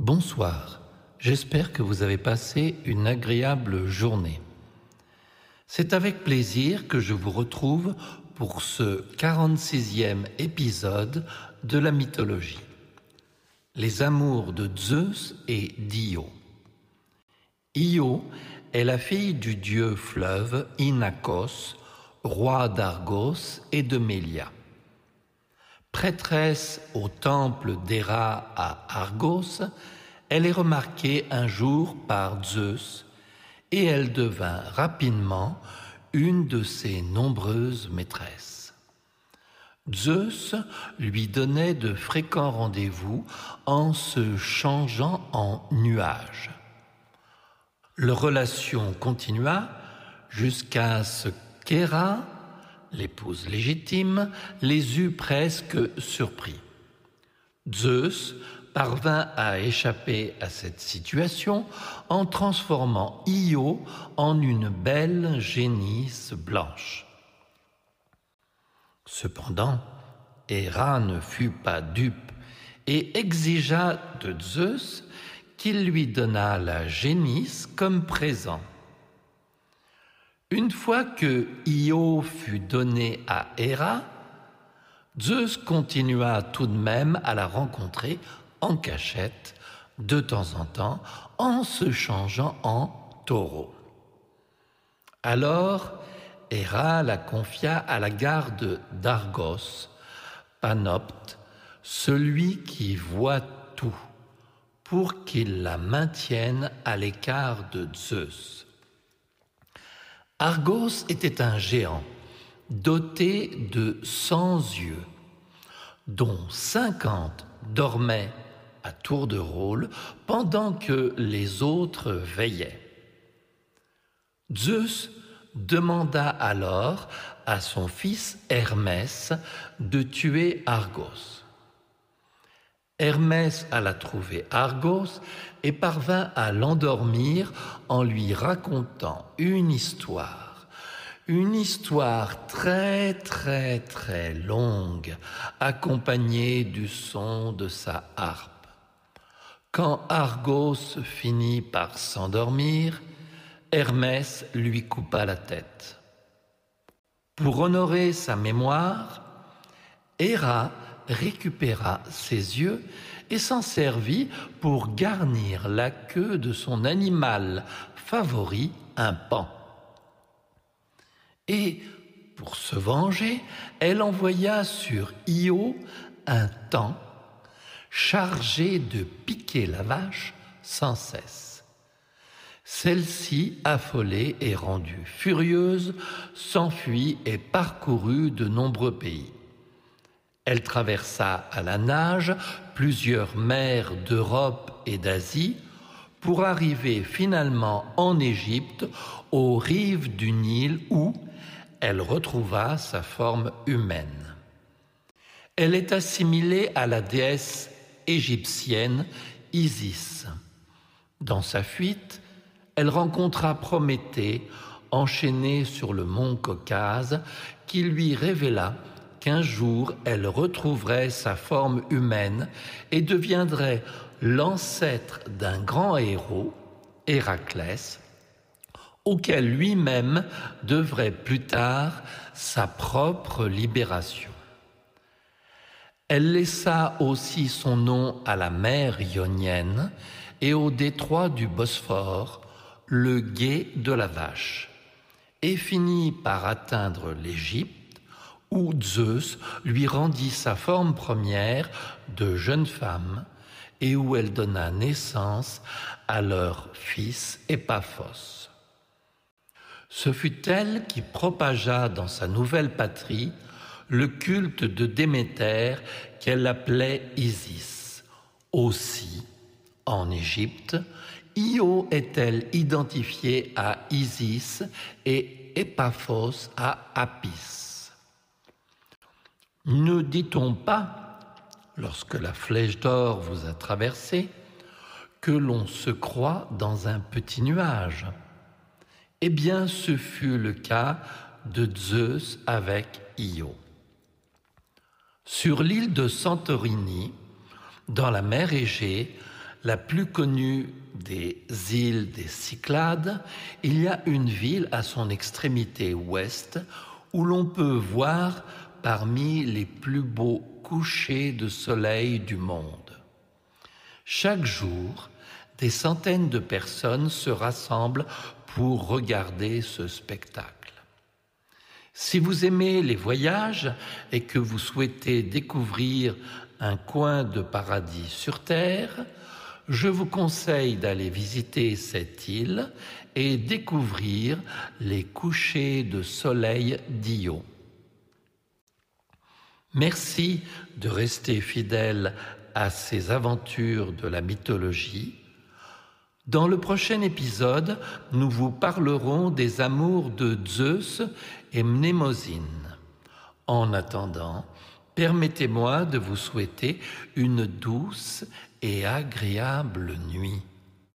Bonsoir, j'espère que vous avez passé une agréable journée. C'est avec plaisir que je vous retrouve pour ce 46e épisode de la mythologie. Les amours de Zeus et d'Io. Io est la fille du dieu fleuve Inachos, roi d'Argos et de Mélia. Prêtresse au temple d'Héra à Argos, elle est remarquée un jour par Zeus et elle devint rapidement une de ses nombreuses maîtresses. Zeus lui donnait de fréquents rendez-vous en se changeant en nuage. Leur relation continua jusqu'à ce qu'Héra, l'épouse légitime, les eut presque surpris. Zeus parvint à échapper à cette situation en transformant Io en une belle génisse blanche. Cependant, Héra ne fut pas dupe et exigea de Zeus qu'il lui donnât la génisse comme présent. Une fois que Io fut donné à Héra, Zeus continua tout de même à la rencontrer en cachette de temps en temps en se changeant en taureau. Alors, Héra la confia à la garde d'Argos, Panopte, celui qui voit tout, pour qu'il la maintienne à l'écart de Zeus. Argos était un géant, doté de cent yeux, dont cinquante dormaient à tour de rôle pendant que les autres veillaient. Zeus demanda alors à son fils Hermès de tuer Argos. Hermès alla trouver Argos et parvint à l'endormir en lui racontant une histoire, une histoire très très très longue, accompagnée du son de sa harpe. Quand Argos finit par s'endormir, Hermès lui coupa la tête. Pour honorer sa mémoire, Héra récupéra ses yeux et s'en servit pour garnir la queue de son animal favori, un pan. Et pour se venger, elle envoya sur Io un temps chargée de piquer la vache sans cesse. Celle-ci, affolée et rendue furieuse, s'enfuit et parcourut de nombreux pays. Elle traversa à la nage plusieurs mers d'Europe et d'Asie pour arriver finalement en Égypte, aux rives du Nil où elle retrouva sa forme humaine. Elle est assimilée à la déesse égyptienne Isis. Dans sa fuite, elle rencontra Prométhée enchaîné sur le mont Caucase qui lui révéla qu'un jour elle retrouverait sa forme humaine et deviendrait l'ancêtre d'un grand héros, Héraclès, auquel lui-même devrait plus tard sa propre libération. Elle laissa aussi son nom à la mer ionienne et au détroit du Bosphore, le gué de la vache, et finit par atteindre l'Égypte, où Zeus lui rendit sa forme première de jeune femme et où elle donna naissance à leur fils Épaphos. Ce fut elle qui propagea dans sa nouvelle patrie le culte de Déméter qu'elle appelait Isis. Aussi, en Égypte, Io est-elle identifiée à Isis et Epaphos à Apis. Ne dit-on pas, lorsque la flèche d'or vous a traversé, que l'on se croit dans un petit nuage? Eh bien, ce fut le cas de Zeus avec Io. Sur l'île de Santorini, dans la mer Égée, la plus connue des îles des Cyclades, il y a une ville à son extrémité ouest où l'on peut voir parmi les plus beaux couchers de soleil du monde. Chaque jour, des centaines de personnes se rassemblent pour regarder ce spectacle. Si vous aimez les voyages et que vous souhaitez découvrir un coin de paradis sur Terre, je vous conseille d'aller visiter cette île et découvrir les couchers de soleil d'Io. Merci de rester fidèle à ces aventures de la mythologie. Dans le prochain épisode, nous vous parlerons des amours de Zeus et Mnémosyne. En attendant, permettez-moi de vous souhaiter une douce et agréable nuit.